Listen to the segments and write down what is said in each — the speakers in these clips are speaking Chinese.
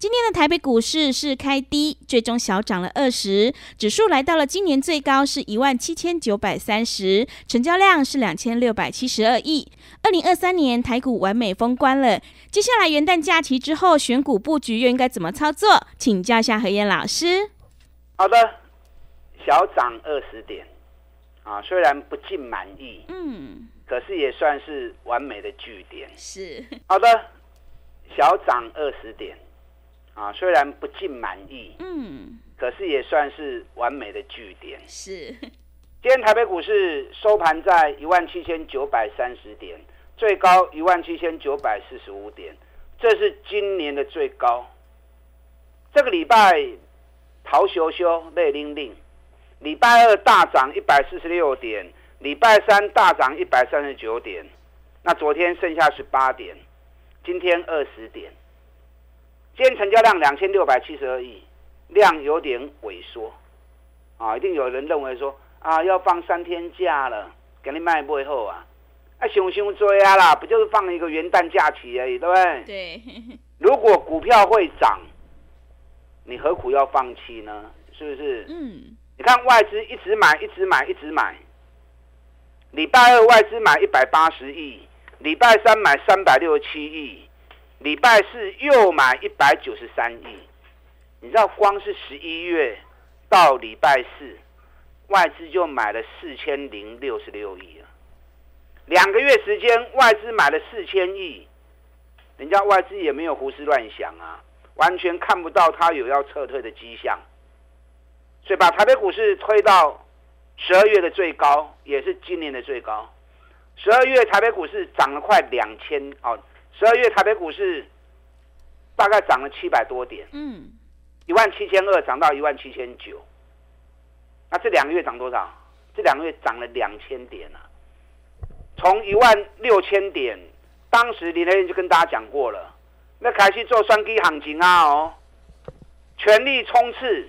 今天的台北股市是开低，最终小涨了二十，指数来到了今年最高是一万七千九百三十，成交量是两千六百七十二亿。二零二三年台股完美封关了，接下来元旦假期之后选股布局又应该怎么操作？请教一下何燕老师。好的，小涨二十点，啊，虽然不尽满意，嗯，可是也算是完美的据点。是，好的，小涨二十点。啊，虽然不尽满意，嗯，可是也算是完美的据点。是，今天台北股市收盘在一万七千九百三十点，最高一万七千九百四十五点，这是今年的最高。这个礼拜逃修修累令令，礼拜二大涨一百四十六点，礼拜三大涨一百三十九点，那昨天剩下十八点，今天二十点。今天成交量两千六百七十二亿，量有点萎缩，啊，一定有人认为说啊，要放三天假了，给你卖不后啊，啊，熊熊追啊啦，不就是放一个元旦假期而已，对不对？对。如果股票会涨，你何苦要放弃呢？是不是？嗯。你看外资一直买，一直买，一直买。礼拜二外资买一百八十亿，礼拜三买三百六十七亿。礼拜四又买一百九十三亿，你知道光是十一月到礼拜四，外资就买了四千零六十六亿啊。两个月时间，外资买了四千亿，人家外资也没有胡思乱想啊，完全看不到他有要撤退的迹象，所以把台北股市推到十二月的最高，也是今年的最高。十二月台北股市涨了快两千哦。十二月台北股市大概涨了七百多点，嗯，一万七千二涨到一万七千九，那这两个月涨多少？这两个月涨了两千点啊！从一万六千点，当时林德燕就跟大家讲过了，那开始做双低行情啊哦，全力冲刺，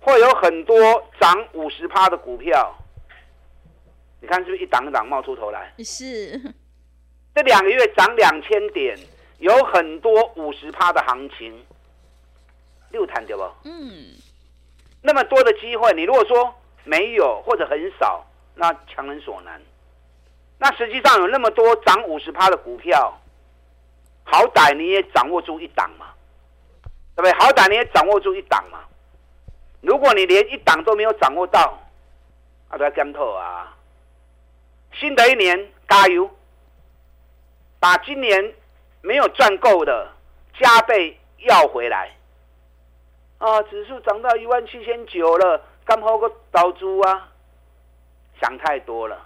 会有很多涨五十趴的股票，你看是不是一档一档冒出头来？是。这两个月涨两千点，有很多五十趴的行情，六谈对不？嗯，那么多的机会，你如果说没有或者很少，那强人所难。那实际上有那么多涨五十趴的股票，好歹你也掌握住一档嘛，对不对？好歹你也掌握住一档嘛。如果你连一档都没有掌握到，啊，都要干透啊！新的一年加油！把今年没有赚够的加倍要回来啊！指数涨到一万七千九了，刚好个倒猪啊！想太多了。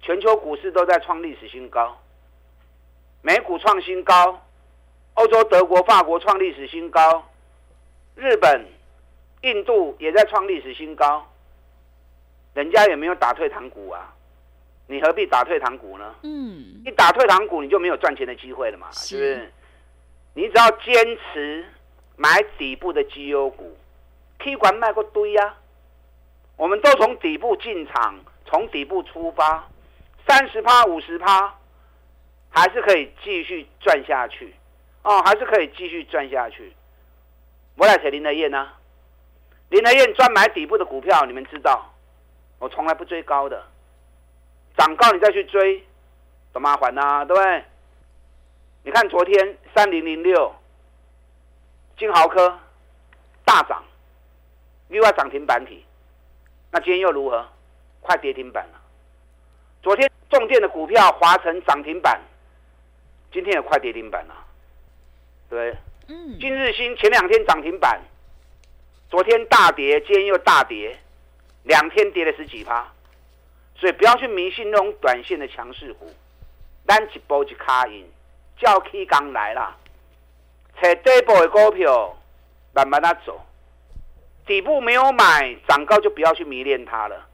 全球股市都在创历史新高，美股创新高，欧洲德国、法国创历史新高，日本、印度也在创历史新高，人家也没有打退堂鼓啊。你何必打退堂鼓呢？嗯，一打退堂鼓，你就没有赚钱的机会了嘛，是不是？你只要坚持买底部的绩优股，K 管卖过堆呀。我们都从底部进场，从底部出发，三十趴、五十趴，还是可以继续赚下去哦，还是可以继续赚下去。我来扯林德燕呢，林德燕专买底部的股票，你们知道，我从来不追高的。涨高你再去追，多麻烦呐，对不对？你看昨天三零零六金豪科大涨，又要涨停板体，那今天又如何？快跌停板了。昨天重电的股票华晨涨停板，今天也快跌停板了，对嗯。今日新前两天涨停板，昨天大跌，今天又大跌，两天跌了十几趴，所以不要去迷信那种短线的强势股。咱一波一卡印，叫 K 刚来啦，找底部的股票，慢慢的走，底部没有买，涨高就不要去迷恋它了。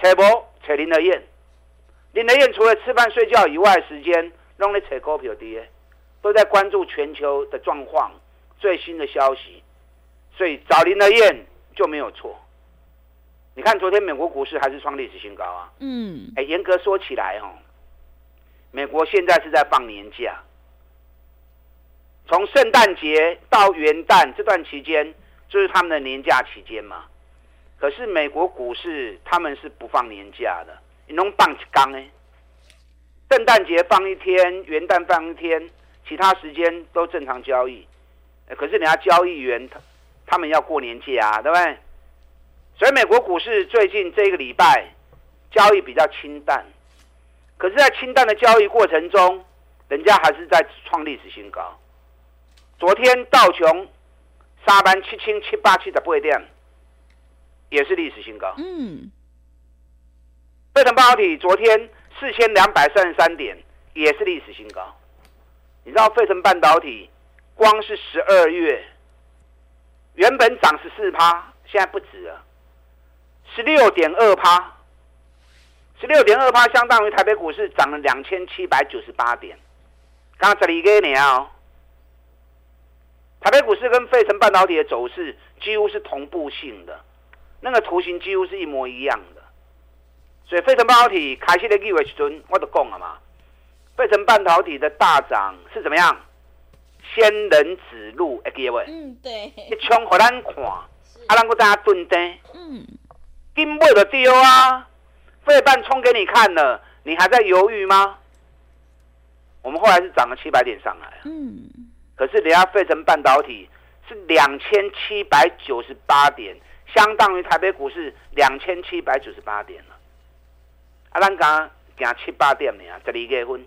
找无找林德燕，林德燕除了吃饭睡觉以外，时间让你找股票的，都在关注全球的状况、最新的消息，所以找林德燕就没有错。你看，昨天美国股市还是创历史新高啊。嗯。哎，严格说起来，哦，美国现在是在放年假，从圣诞节到元旦这段期间，就是他们的年假期间嘛。可是美国股市他们是不放年假的，你弄放几缸呢？圣诞节放一天，元旦放一天，其他时间都正常交易。可是人家交易员他他们要过年假啊，对不对？所以美国股市最近这个礼拜交易比较清淡，可是，在清淡的交易过程中，人家还是在创历史新高。昨天道琼沙班七千七八七十八点，也是历史新高。嗯。费城半导体昨天四千两百三十三点，也是历史新高。你知道费城半导体光是十二月原本涨十四趴，现在不止了。十六点二趴，十六点二趴相当于台北股市涨了两千七百九十八点。刚刚这里给你啊，台北股市跟费城半导体的走势几乎是同步性的，那个图形几乎是一模一样的。所以费城半导体开始的机会时阵，我都讲了嘛。费城半导体的大涨是怎么样？仙人指路，哎，各位，嗯，对，一冲给咱看，啊，咱个大家蹲低，嗯。金不的丢啊！费半冲给你看了，你还在犹豫吗？我们后来是涨了七百点上来嗯。可是人家费城半导体是两千七百九十八点，相当于台北股市两千七百九十八点了。啊，咱刚行七八点呢，十二月份，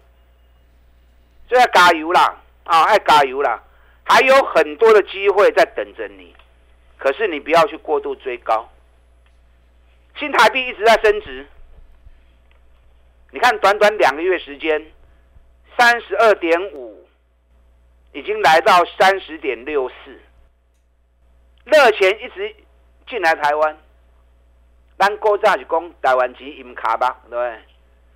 所以要加油啦！啊，要加油啦！还有很多的机会在等着你，可是你不要去过度追高。新台币一直在升值，你看短短两个月时间，三十二点五，已经来到三十点六四，热钱一直进来台湾，咱国早是讲台湾钱银卡吧，对不对？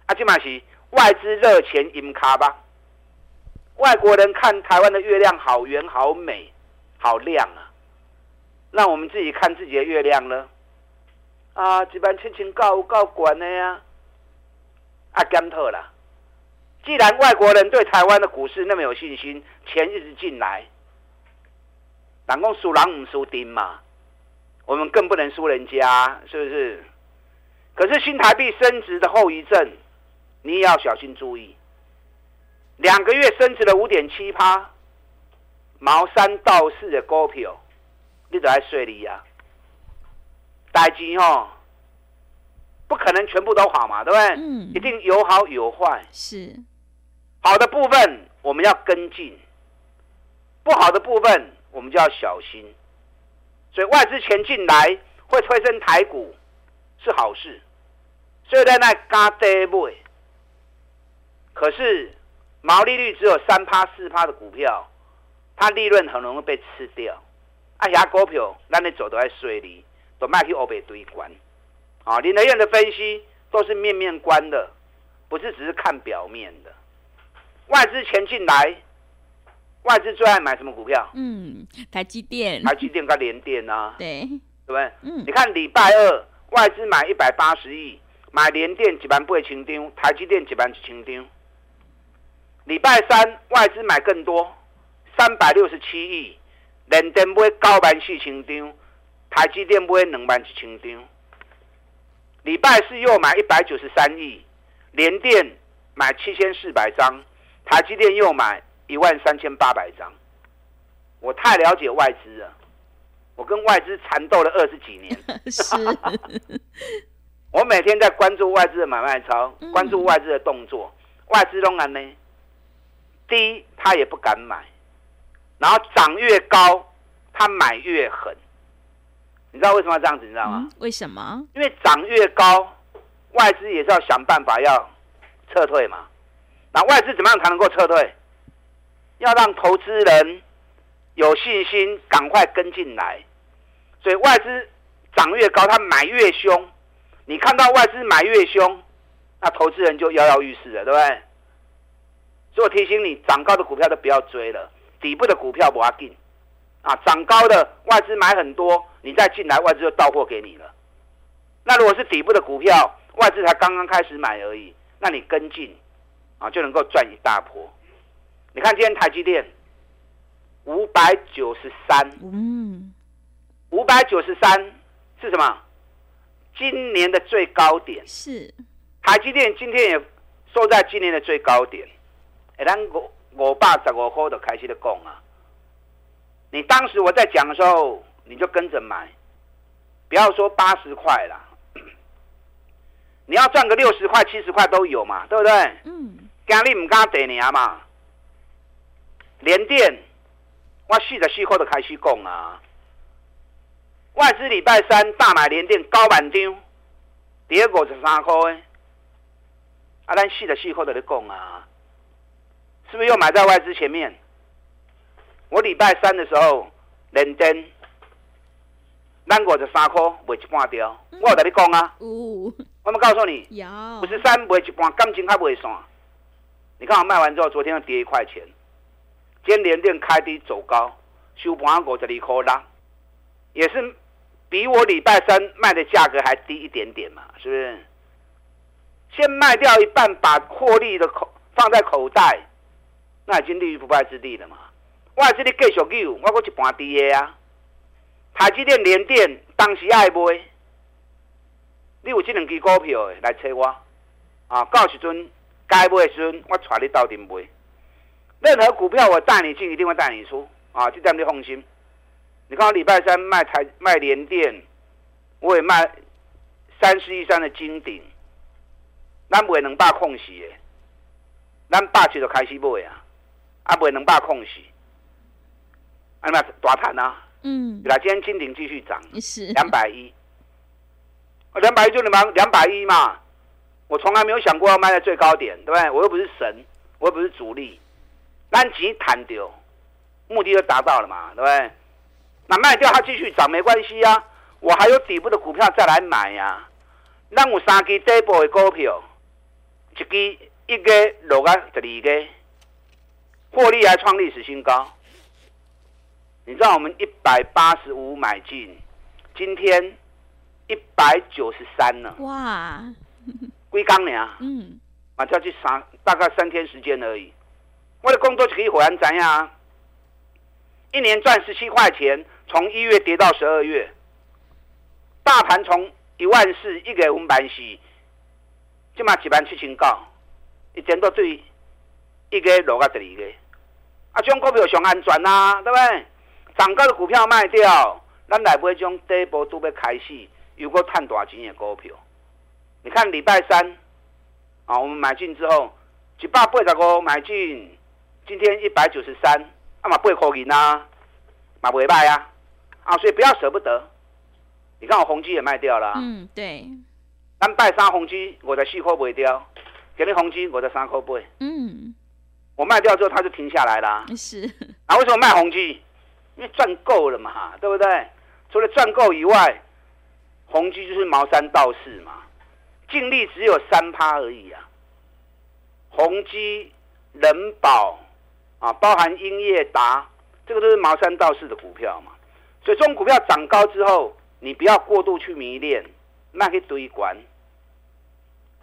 啊，这嘛是外资热钱银卡吧，外国人看台湾的月亮好圆、好美、好亮啊，那我们自己看自己的月亮呢？啊，一万七千够够悬的呀！啊，检讨啦。既然外国人对台湾的股市那么有信心，钱一直进来，人讲输人唔输丁嘛，我们更不能输人家，是不是？可是新台币升值的后遗症，你也要小心注意。两个月升值了五点七趴，毛三到四的股票，你都在睡里呀。代金哦，不可能全部都好嘛，对不对？嗯。一定有好有坏。是。好的部分我们要跟进，不好的部分我们就要小心。所以外资钱进来会推升台股是好事，所以在那加跌买。可是毛利率只有三趴四趴的股票，它利润很容易被吃掉。啊，遐股票咱你走都在水里。都卖去欧北堆关，啊，林德燕的分析都是面面观的，不是只是看表面的。外资钱进来，外资最爱买什么股票？嗯，台积电。台积电跟联电啊，对，对不对？嗯，你看礼拜二外资买一百八十亿，买联电几万不会清丢，台积电几万是清丢。礼拜三外资买更多，三百六十七亿，联电买九万四清丢。台积电买两万一千张，礼拜四又买一百九十三亿，联电买七千四百张，台积电又买一万三千八百张。我太了解外资了，我跟外资缠斗了二十几年。是，我每天在关注外资的买卖操，关注外资的动作。外资当然呢，低他也不敢买，然后涨越高。他买越狠。你知道为什么要这样子？你知道吗？为什么？因为涨越高，外资也是要想办法要撤退嘛。那外资怎么样才能够撤退？要让投资人有信心，赶快跟进来。所以外资涨越高，他买越凶。你看到外资买越凶，那投资人就摇摇欲试了，对不对？所以我提醒你，涨高的股票都不要追了，底部的股票不要进。啊，涨高的外资买很多，你再进来，外资就到货给你了。那如果是底部的股票，外资才刚刚开始买而已，那你跟进啊，就能够赚一大波。你看今天台积电五百九十三，嗯，五百九十三是什么？今年的最高点是台积电今天也收在今年的最高点。哎，咱五五百十五块就开始的讲啊。你当时我在讲的时候，你就跟着买，不要说八十块啦，你要赚个六十块、七十块都有嘛，对不对？嗯。今日唔敢跌你啊嘛，连电，我四十四块就开始讲啊。外资礼拜三大买连电高板张，第二五十三块诶，啊，咱四十四块就咧讲啊，是不是又买在外资前面？我礼拜三的时候，认真，咱五十三块卖一半掉。我有跟你讲啊，我们告诉你，五十三卖一半，感情还袂散。你看我卖完之后，昨天又跌一块钱。今天连电开低走高，收盘五十二块啦，也是比我礼拜三卖的价格还低一点点嘛，是不是？先卖掉一半，把获利的口放在口袋，那已经立于不败之地了嘛。我这里继续有，我搁一半低的啊。台积电、联电当时爱买，你有这两支股票的来找我啊？到时阵该买的时阵，我带你到店买。任何股票我带你进，一定会带你出啊！这点你放心。你看我礼拜三卖台卖联电，我也卖三十一三的金鼎，咱卖两百空时的，咱百七就开始买啊，啊卖两百空时。那么大盘啊，嗯，来今天金鼎继续涨，是两百一，两百一就你们两百一嘛，我从来没有想过要卖在最高点，对不对？我又不是神，我又不是主力，单钱弹掉，目的就达到了嘛，对不对？那卖掉它继续涨没关系啊，我还有底部的股票再来买呀。那我三支底部的股票，一支一个落啊十二个，获利还创历史新高。你知道我们一百八十五买进，今天一百九十三了。哇！龟缸呢？嗯，啊，就去三大概三天时间而已。我的工作就可以火然怎样？一年赚十七块钱，从一月跌到十二月，大盘从一万四一个五板四，起码几万七千高，一点都对一个落个第二个。啊，这种股票上安全呐，对不对？涨高的股票卖掉，咱来买种底部都要开始，有个赚大钱的股票。你看礼拜三，啊，我们买进之后，一百八十五买进，今天一百九十三，啊嘛八块银啊，嘛不会卖啊，啊，所以不要舍不得。你看我宏基也卖掉了，嗯，对。咱拜三宏基我的四块卖掉，给你宏基我的三块八，嗯，我卖掉之后它就停下来了，是。啊，为什么卖宏基？因为赚够了嘛，对不对？除了赚够以外，宏基就是茅山道士嘛，净利只有三趴而已啊。宏基、人保啊，包含英业达，这个都是茅山道士的股票嘛。所以，这种股票涨高之后，你不要过度去迷恋，那去堆关。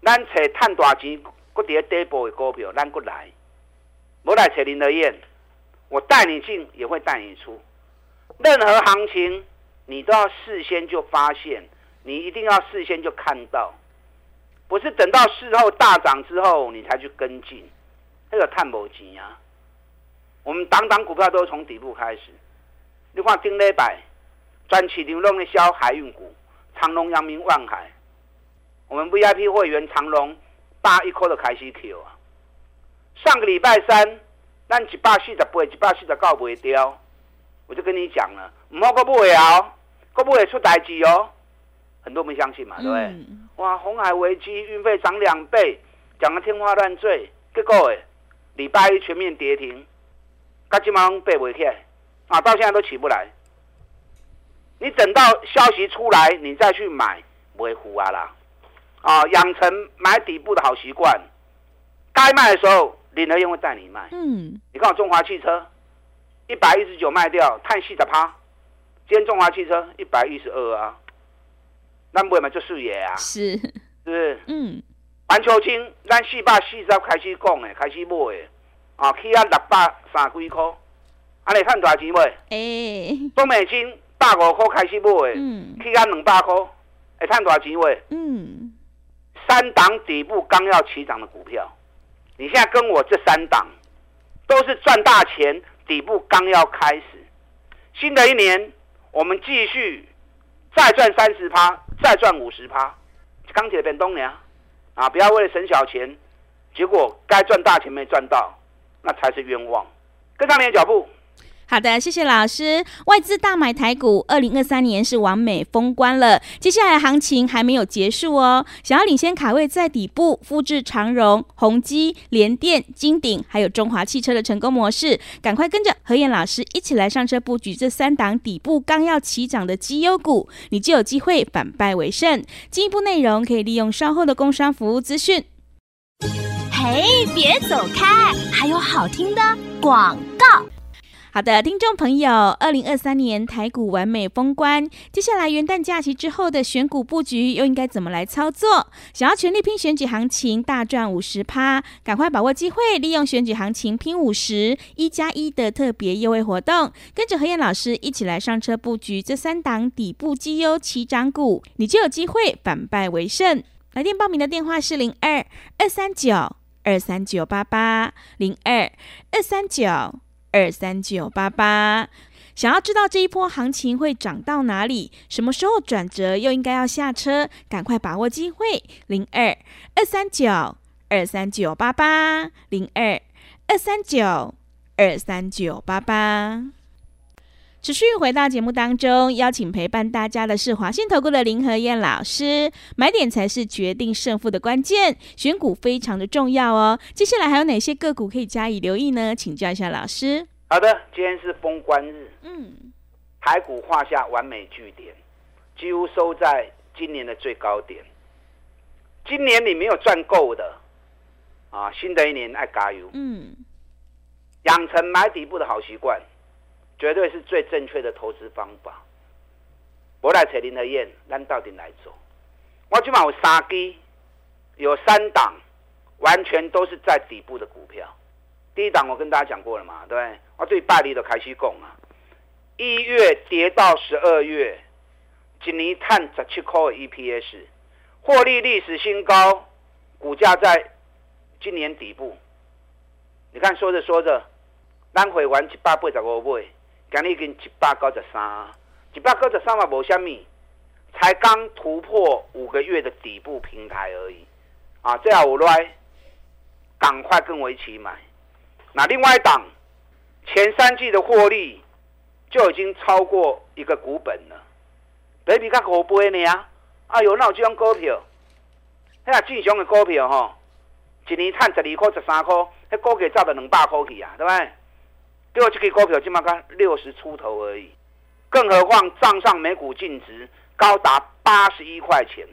咱找探大钱，搁伫底部的股票，咱搁来，无来找林德燕。我带你进，也会带你出。任何行情，你都要事先就发现，你一定要事先就看到，不是等到事后大涨之后你才去跟进，那个探不急啊。我们档档股票都是从底部开始。你看丁磊百，专起流动的销海运股，长隆、阳明、万海，我们 VIP 会员长隆八一颗的开始 Q 啊。上个礼拜三。咱一百四十八、一百四十九卖掉，我就跟你讲了，唔好个不会啊，个不会出代志哦。很多没相信嘛，对不对？哇，红海危机，运费涨两倍，讲的天花乱坠，结果诶，礼拜一全面跌停，噶基本上背不起来，啊，到现在都起不来。你等到消息出来，你再去买，不会糊啊啦。啊，养成买底部的好习惯，该卖的时候，林德燕会带你卖。嗯，你看我中华汽车一百一十九卖掉，叹息的趴，今天中华汽车一百一十二啊。咱买嘛做事业啊，是，是不是？嗯，环球金，咱四百四十开始讲诶，开始买诶，啊，起啊六百三几块，安尼赚大钱未？诶，中美金百五块开始买诶，嗯，起啊两百块，会赚大钱未？嗯，三档底部刚要起涨的股票，你现在跟我这三档都是赚大钱，底部刚要开始，新的一年我们继续再赚三十趴。再赚五十趴，钢铁变冬娘啊！不要为了省小钱，结果该赚大钱没赚到，那才是冤枉。跟上你的脚步。好的，谢谢老师。外资大买台股，二零二三年是完美封关了。接下来行情还没有结束哦。想要领先卡位在底部，复制长荣、宏基、联电、金鼎，还有中华汽车的成功模式，赶快跟着何燕老师一起来上车布局这三档底部刚要起涨的绩优股，你就有机会反败为胜。进一步内容可以利用稍后的工商服务资讯。嘿，别走开，还有好听的广告。好的，听众朋友，二零二三年台股完美封关，接下来元旦假期之后的选股布局又应该怎么来操作？想要全力拼选举行情，大赚五十趴，赶快把握机会，利用选举行情拼五十一加一的特别优惠活动，跟着何燕老师一起来上车布局这三档底部绩优起涨股，你就有机会反败为胜。来电报名的电话是零二二三九二三九八八零二二三九。二三九八八，想要知道这一波行情会涨到哪里，什么时候转折，又应该要下车，赶快把握机会。零二二三九二三九八八，零二二三九二三九八八。持续回到节目当中，邀请陪伴大家的是华信投顾的林和燕老师。买点才是决定胜负的关键，选股非常的重要哦。接下来还有哪些个股可以加以留意呢？请教一下老师。好的，今天是封关日，嗯，台股画下完美句点，几乎收在今年的最高点。今年你没有赚够的啊，新的一年爱加油，嗯，养成买底部的好习惯。绝对是最正确的投资方法。我来找林和燕，咱到底来做？我起码有三基，有三档，完全都是在底部的股票。第一档我跟大家讲过了嘛，对？我对拜利的开始讲啊，一月跌到十二月，一年探十七块 EPS，获利历史新高，股价在今年底部。你看说着说着，咱回完一百八十五倍。今日已经一百九十三，一百九十三嘛，无虾米，才刚突破五个月的底部平台而已，啊，这样我来，赶快跟我一起买。那另外一档，前三季的获利就已经超过一个股本了，baby 较五倍呢啊！哎呦，那有这种股票，迄个正常的股票吼，一年赚十二块、十三块，迄股价涨到两百块去啊，对不对？对我这个股票起码刚六十出头而已，更何况账上每股净值高达八十一块钱，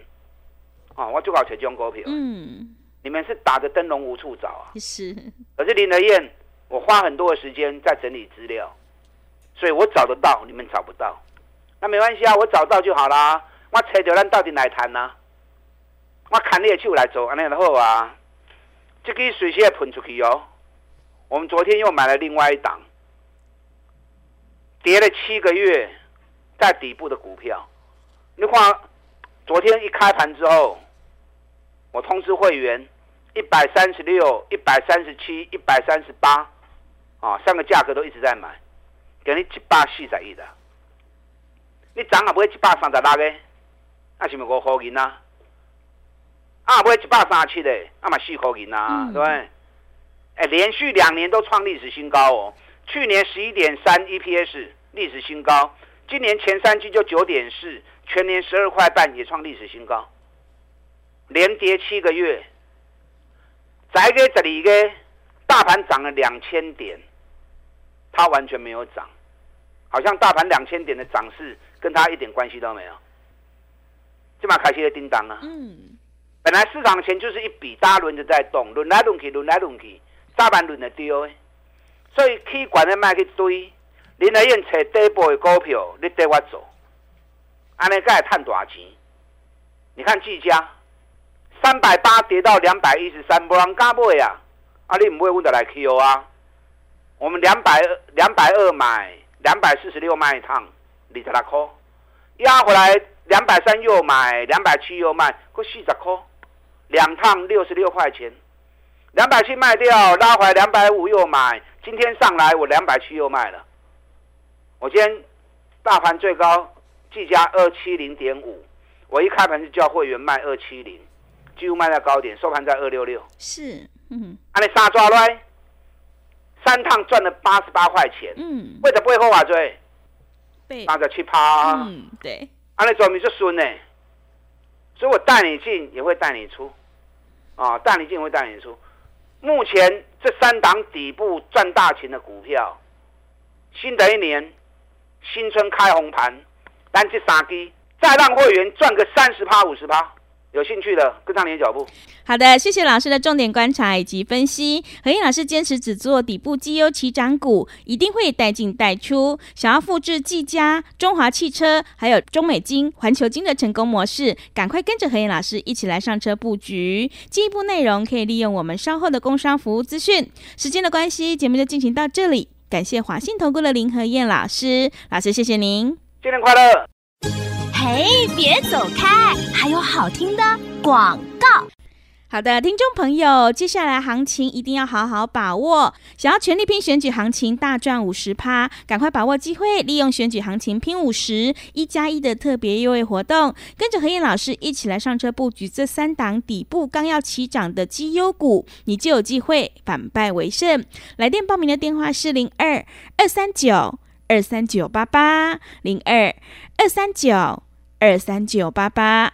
啊，我就搞这种股票。嗯，你们是打着灯笼无处找啊？是。可是林德燕，我花很多的时间在整理资料，所以我找得到，你们找不到。那没关系啊，我找到就好啦。我扯着咱到底来谈呢？我砍你的手来做，安尼就好啊。这个随时喷出去哦。我们昨天又买了另外一档。跌了七个月，在底部的股票，你看，昨天一开盘之后，我通知会员，一百三十六、一百三十七、一百三十八，啊，三个价格都一直在买，给你一百四十一的，你涨啊不会一百三十六个，那是咪五块银啊？啊，不会一百三十七的，那嘛四块银啊，对不对？哎，连续两年都创历史新高哦。去年十一点三 EPS，历史新高。今年前三季就九点四，全年十二块半也创历史新高，连跌七个月。再给这里个大盘涨了两千点，它完全没有涨，好像大盘两千点的涨势跟它一点关系都没有。这嘛开始的叮当啊！嗯，本来市场前就是一笔，大轮着在动，轮来轮去，轮来轮去，大盘轮的丢诶，所以去管的卖去堆。林来燕找底部的股票，你带我走，安尼才会赚大钱。你看技嘉三百八跌到两百一十三，无人敢买啊！啊，你唔买，我就来 Q 啊！我们两百两百二买，两百四十六卖一趟，二十六块，压回来两百三又买，两百七又卖，够四十块，两趟六十六块钱，两百七卖掉，拉回来两百五又买，今天上来我两百七又卖了。我今天大盘最高，计价二七零点五，我一开盘就叫会员卖二七零，几乎卖在高点，收盘在二六六。是，嗯，安尼三抓来，三趟赚了八十八块钱。嗯，为什么不会后啊追？八十七趴。嗯，对。安尼做咪就顺呢，所以我带你进也会带你出，啊，带你进会带你出。目前这三档底部赚大钱的股票，新的一年。新春开红盘，单这三基再让会员赚个三十趴五十趴，有兴趣的跟上你的脚步。好的，谢谢老师的重点观察以及分析。何燕老师坚持只做底部绩优起涨股，一定会带进带出。想要复制技嘉、中华汽车还有中美金、环球金的成功模式，赶快跟着何燕老师一起来上车布局。进一步内容可以利用我们稍后的工商服务资讯。时间的关系，节目就进行到这里。感谢华信投顾的林和燕老师，老师谢谢您，新年快乐！嘿，别走开，还有好听的广告。好的，听众朋友，接下来行情一定要好好把握。想要全力拼选举行情大赚五十趴，赶快把握机会，利用选举行情拼五十一加一的特别优惠活动，跟着何燕老师一起来上车布局这三档底部刚要起涨的绩优股，你就有机会反败为胜。来电报名的电话是零二二三九二三九八八零二二三九二三九八八。